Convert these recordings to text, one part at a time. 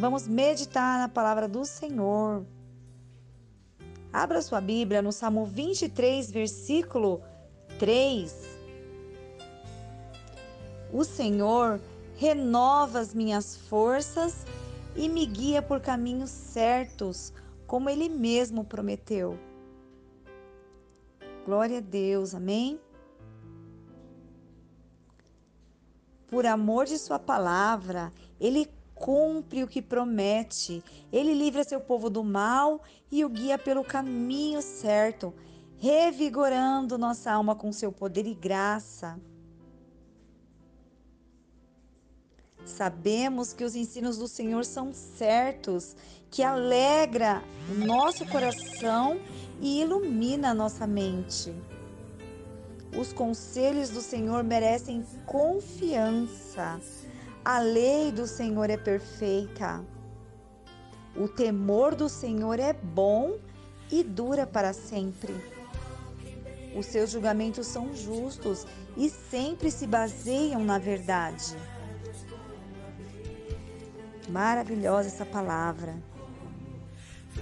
Vamos meditar na palavra do Senhor. Abra sua Bíblia no Salmo 23, versículo 3. O Senhor renova as minhas forças e me guia por caminhos certos, como Ele mesmo prometeu. Glória a Deus, amém? Por amor de Sua palavra, Ele cumpre o que promete. Ele livra seu povo do mal e o guia pelo caminho certo, revigorando nossa alma com seu poder e graça. Sabemos que os ensinos do Senhor são certos, que alegra o nosso coração e ilumina a nossa mente. Os conselhos do Senhor merecem confiança. A lei do Senhor é perfeita. O temor do Senhor é bom e dura para sempre. Os seus julgamentos são justos e sempre se baseiam na verdade. Maravilhosa essa palavra.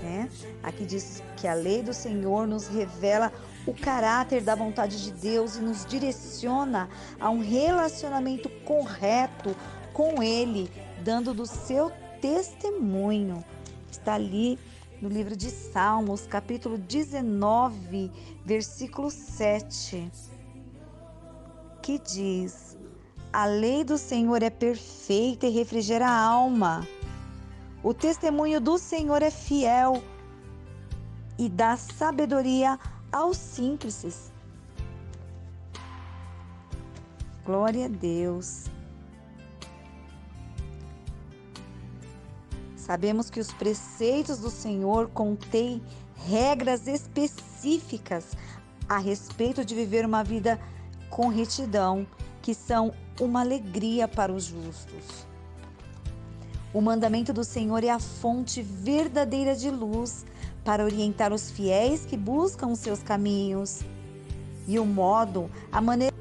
Né? Aqui diz que a lei do Senhor nos revela o caráter da vontade de Deus e nos direciona a um relacionamento correto com Ele, dando do seu testemunho. Está ali no livro de Salmos, capítulo 19, versículo 7, que diz: A lei do Senhor é perfeita e refrigera a alma. O testemunho do Senhor é fiel e dá sabedoria aos simples. Glória a Deus. Sabemos que os preceitos do Senhor contêm regras específicas a respeito de viver uma vida com retidão, que são uma alegria para os justos. O mandamento do Senhor é a fonte verdadeira de luz para orientar os fiéis que buscam os seus caminhos. E o modo, a maneira,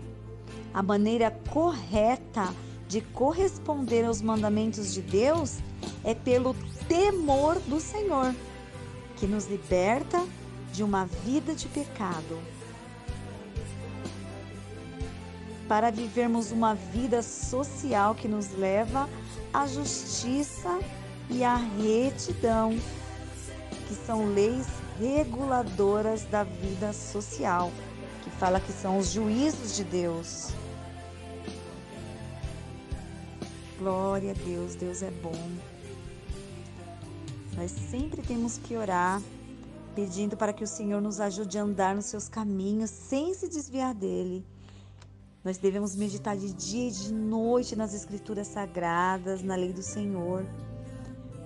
a maneira correta de corresponder aos mandamentos de Deus é pelo temor do Senhor, que nos liberta de uma vida de pecado. Para vivermos uma vida social que nos leva à justiça e à retidão, que são leis reguladoras da vida social, que fala que são os juízos de Deus. Glória a Deus, Deus é bom. Nós sempre temos que orar, pedindo para que o Senhor nos ajude a andar nos seus caminhos sem se desviar dele. Nós devemos meditar de dia e de noite nas Escrituras Sagradas, na lei do Senhor,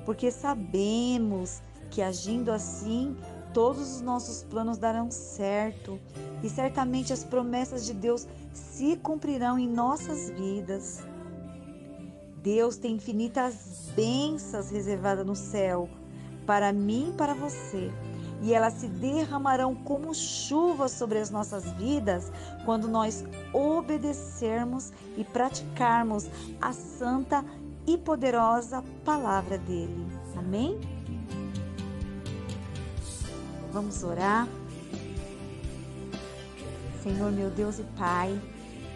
porque sabemos que agindo assim, todos os nossos planos darão certo e certamente as promessas de Deus se cumprirão em nossas vidas. Deus tem infinitas bênçãos reservadas no céu para mim e para você. E elas se derramarão como chuva sobre as nossas vidas quando nós obedecermos e praticarmos a santa e poderosa palavra dele. Amém? Vamos orar. Senhor, meu Deus e Pai,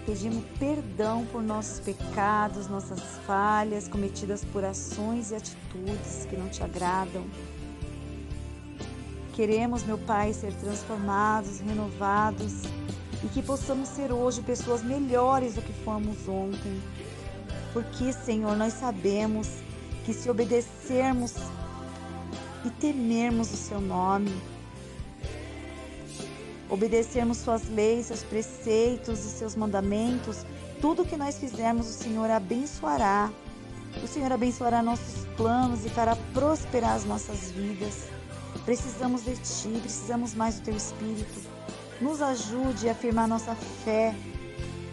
Pedimos perdão por nossos pecados, nossas falhas cometidas por ações e atitudes que não te agradam. Queremos, meu Pai, ser transformados, renovados e que possamos ser hoje pessoas melhores do que fomos ontem. Porque, Senhor, nós sabemos que se obedecermos e temermos o Seu nome, obedecermos suas leis, seus preceitos e seus mandamentos, tudo que nós fizermos, o Senhor abençoará. O Senhor abençoará nossos planos e fará prosperar as nossas vidas. Precisamos de Ti, precisamos mais do Teu Espírito. Nos ajude a afirmar nossa fé,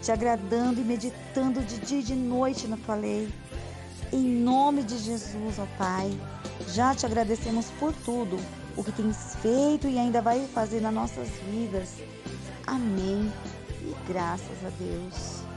te agradando e meditando de dia e de noite na Tua lei. Em nome de Jesus, ó Pai, já te agradecemos por tudo o que tens feito e ainda vai fazer nas nossas vidas. Amém. E graças a Deus.